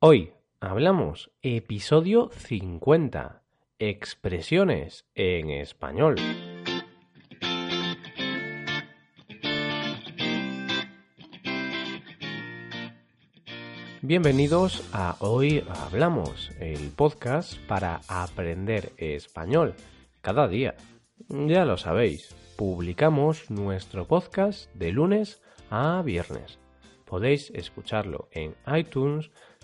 Hoy hablamos episodio 50. Expresiones en español. Bienvenidos a Hoy Hablamos, el podcast para aprender español cada día. Ya lo sabéis, publicamos nuestro podcast de lunes a viernes. Podéis escucharlo en iTunes,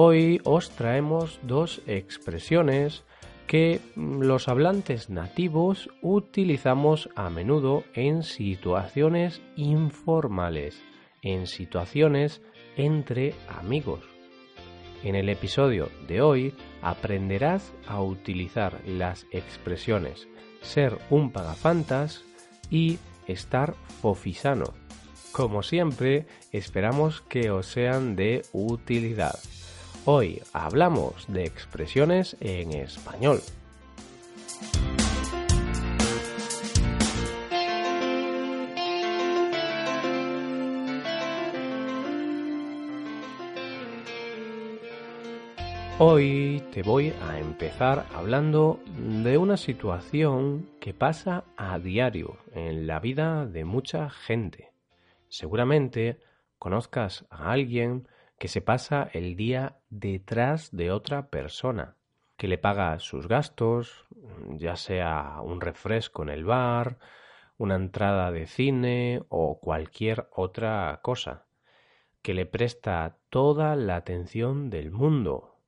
Hoy os traemos dos expresiones que los hablantes nativos utilizamos a menudo en situaciones informales, en situaciones entre amigos. En el episodio de hoy aprenderás a utilizar las expresiones ser un pagafantas y estar fofisano. Como siempre, esperamos que os sean de utilidad. Hoy hablamos de expresiones en español. Hoy te voy a empezar hablando de una situación que pasa a diario en la vida de mucha gente. Seguramente conozcas a alguien que se pasa el día detrás de otra persona, que le paga sus gastos, ya sea un refresco en el bar, una entrada de cine o cualquier otra cosa, que le presta toda la atención del mundo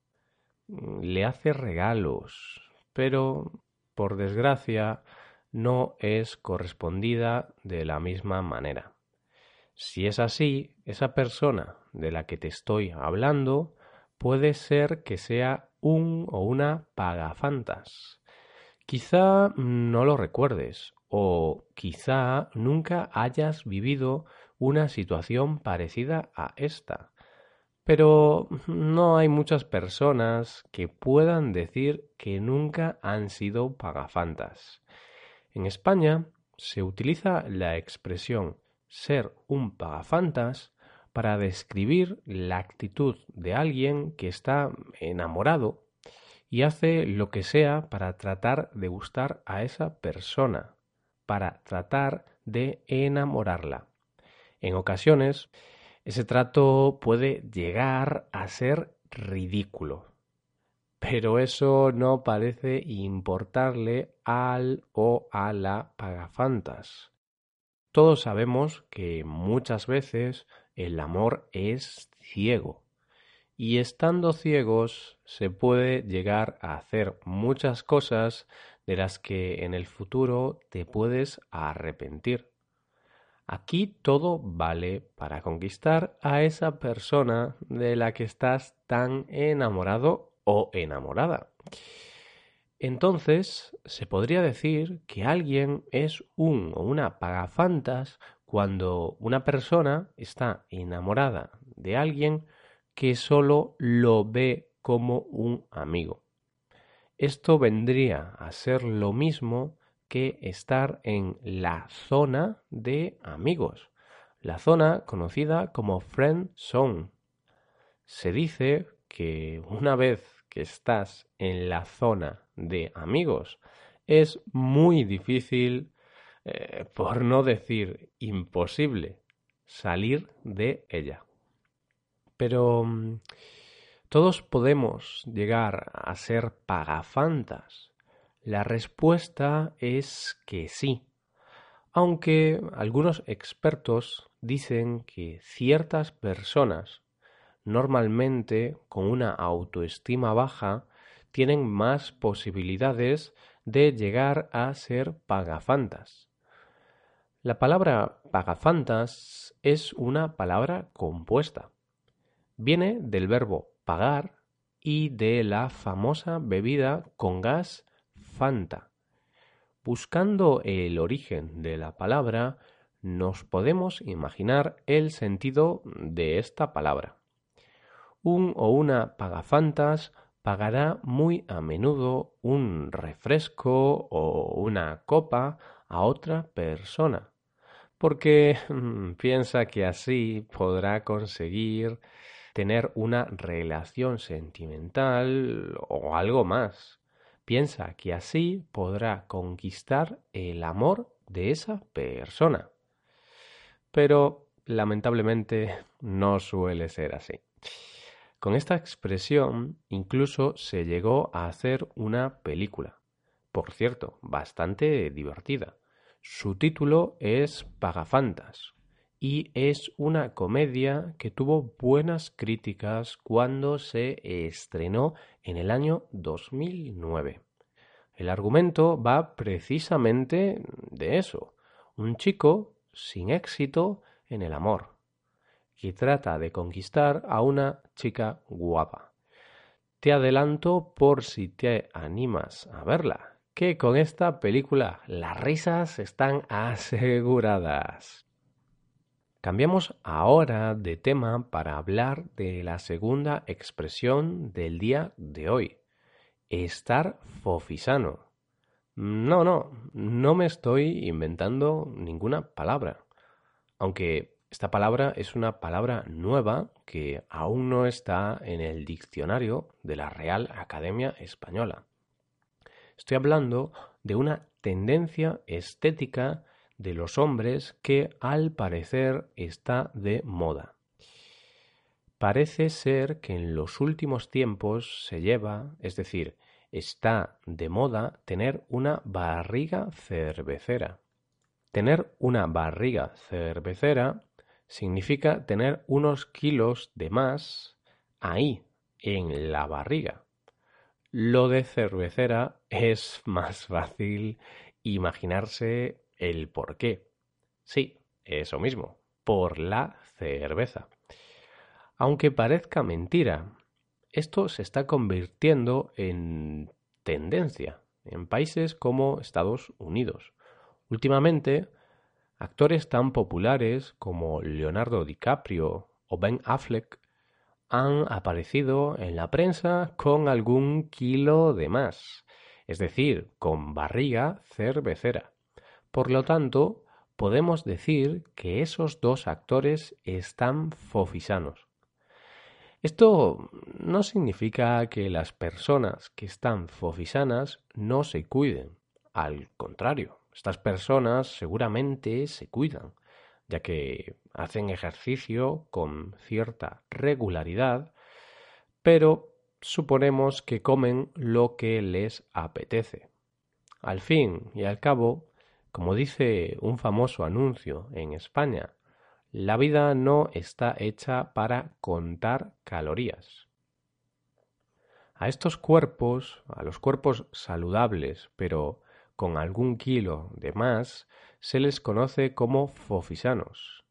le hace regalos, pero por desgracia no es correspondida de la misma manera. Si es así, esa persona de la que te estoy hablando puede ser que sea un o una pagafantas. Quizá no lo recuerdes o quizá nunca hayas vivido una situación parecida a esta pero no hay muchas personas que puedan decir que nunca han sido pagafantas. En España se utiliza la expresión ser un pagafantas para describir la actitud de alguien que está enamorado y hace lo que sea para tratar de gustar a esa persona, para tratar de enamorarla. En ocasiones ese trato puede llegar a ser ridículo. Pero eso no parece importarle al o a la pagafantas. Todos sabemos que muchas veces el amor es ciego. Y estando ciegos se puede llegar a hacer muchas cosas de las que en el futuro te puedes arrepentir. Aquí todo vale para conquistar a esa persona de la que estás tan enamorado o enamorada. Entonces, se podría decir que alguien es un o una pagafantas cuando una persona está enamorada de alguien que solo lo ve como un amigo. Esto vendría a ser lo mismo que estar en la zona de amigos, la zona conocida como friend zone. Se dice que una vez que estás en la zona de amigos, es muy difícil, eh, por no decir imposible, salir de ella. Pero mm, todos podemos llegar a ser pagafantas. La respuesta es que sí, aunque algunos expertos dicen que ciertas personas, normalmente con una autoestima baja, tienen más posibilidades de llegar a ser pagafantas. La palabra pagafantas es una palabra compuesta. Viene del verbo pagar y de la famosa bebida con gas Fanta. Buscando el origen de la palabra, nos podemos imaginar el sentido de esta palabra. Un o una pagafantas pagará muy a menudo un refresco o una copa a otra persona, porque mm, piensa que así podrá conseguir tener una relación sentimental o algo más. Piensa que así podrá conquistar el amor de esa persona. Pero lamentablemente no suele ser así. Con esta expresión incluso se llegó a hacer una película, por cierto, bastante divertida. Su título es Pagafantas y es una comedia que tuvo buenas críticas cuando se estrenó en el año 2009. El argumento va precisamente de eso, un chico sin éxito en el amor y trata de conquistar a una chica guapa. Te adelanto por si te animas a verla, que con esta película las risas están aseguradas. Cambiamos ahora de tema para hablar de la segunda expresión del día de hoy, estar fofisano. No, no, no me estoy inventando ninguna palabra, aunque esta palabra es una palabra nueva que aún no está en el diccionario de la Real Academia Española. Estoy hablando de una tendencia estética de los hombres que al parecer está de moda. Parece ser que en los últimos tiempos se lleva, es decir, está de moda tener una barriga cervecera. Tener una barriga cervecera significa tener unos kilos de más ahí, en la barriga. Lo de cervecera es más fácil imaginarse el por qué. Sí, eso mismo, por la cerveza. Aunque parezca mentira, esto se está convirtiendo en tendencia en países como Estados Unidos. Últimamente, Actores tan populares como Leonardo DiCaprio o Ben Affleck han aparecido en la prensa con algún kilo de más, es decir, con barriga cervecera. Por lo tanto, podemos decir que esos dos actores están fofisanos. Esto no significa que las personas que están fofisanas no se cuiden, al contrario. Estas personas seguramente se cuidan, ya que hacen ejercicio con cierta regularidad, pero suponemos que comen lo que les apetece. Al fin y al cabo, como dice un famoso anuncio en España, la vida no está hecha para contar calorías. A estos cuerpos, a los cuerpos saludables, pero con algún kilo de más, se les conoce como fofisanos.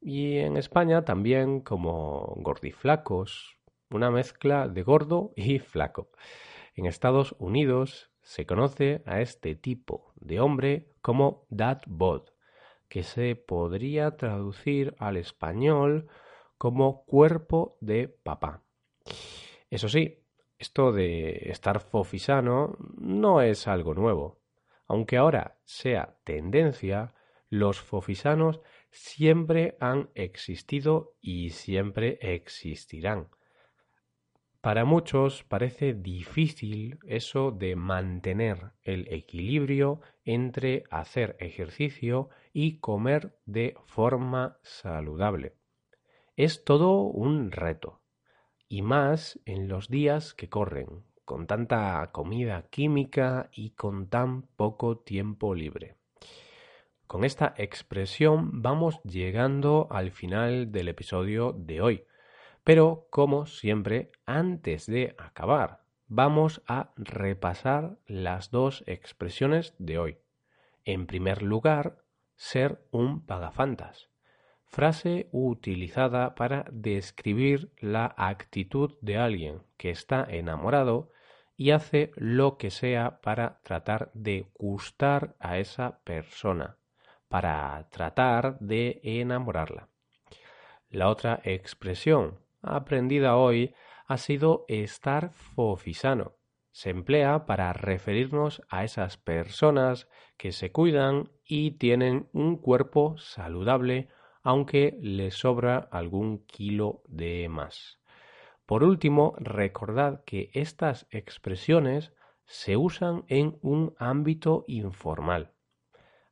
Y en España también como gordiflacos, una mezcla de gordo y flaco. En Estados Unidos se conoce a este tipo de hombre como dad bod, que se podría traducir al español como cuerpo de papá. Eso sí, esto de estar fofisano no es algo nuevo. Aunque ahora sea tendencia, los fofisanos siempre han existido y siempre existirán. Para muchos parece difícil eso de mantener el equilibrio entre hacer ejercicio y comer de forma saludable. Es todo un reto, y más en los días que corren, con tanta comida química y con tan poco tiempo libre. Con esta expresión vamos llegando al final del episodio de hoy. Pero, como siempre, antes de acabar, vamos a repasar las dos expresiones de hoy. En primer lugar, ser un pagafantas. frase utilizada para describir la actitud de alguien que está enamorado y hace lo que sea para tratar de gustar a esa persona, para tratar de enamorarla. La otra expresión aprendida hoy ha sido estar fofisano. Se emplea para referirnos a esas personas que se cuidan y tienen un cuerpo saludable aunque les sobra algún kilo de más. Por último, recordad que estas expresiones se usan en un ámbito informal.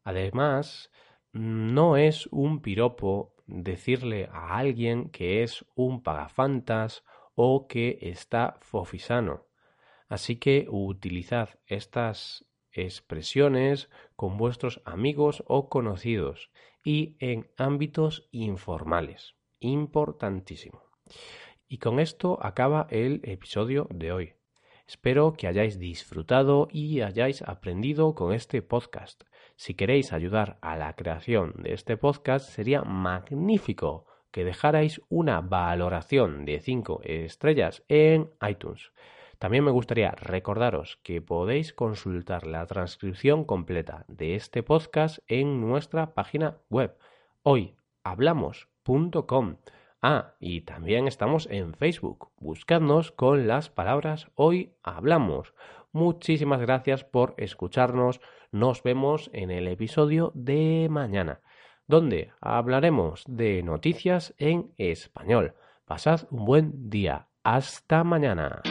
Además, no es un piropo decirle a alguien que es un pagafantas o que está fofisano. Así que utilizad estas expresiones con vuestros amigos o conocidos y en ámbitos informales. Importantísimo. Y con esto acaba el episodio de hoy. Espero que hayáis disfrutado y hayáis aprendido con este podcast. Si queréis ayudar a la creación de este podcast, sería magnífico que dejarais una valoración de 5 estrellas en iTunes. También me gustaría recordaros que podéis consultar la transcripción completa de este podcast en nuestra página web hoyhablamos.com. Ah, y también estamos en Facebook. Buscadnos con las palabras Hoy Hablamos. Muchísimas gracias por escucharnos. Nos vemos en el episodio de mañana, donde hablaremos de noticias en español. Pasad un buen día. Hasta mañana.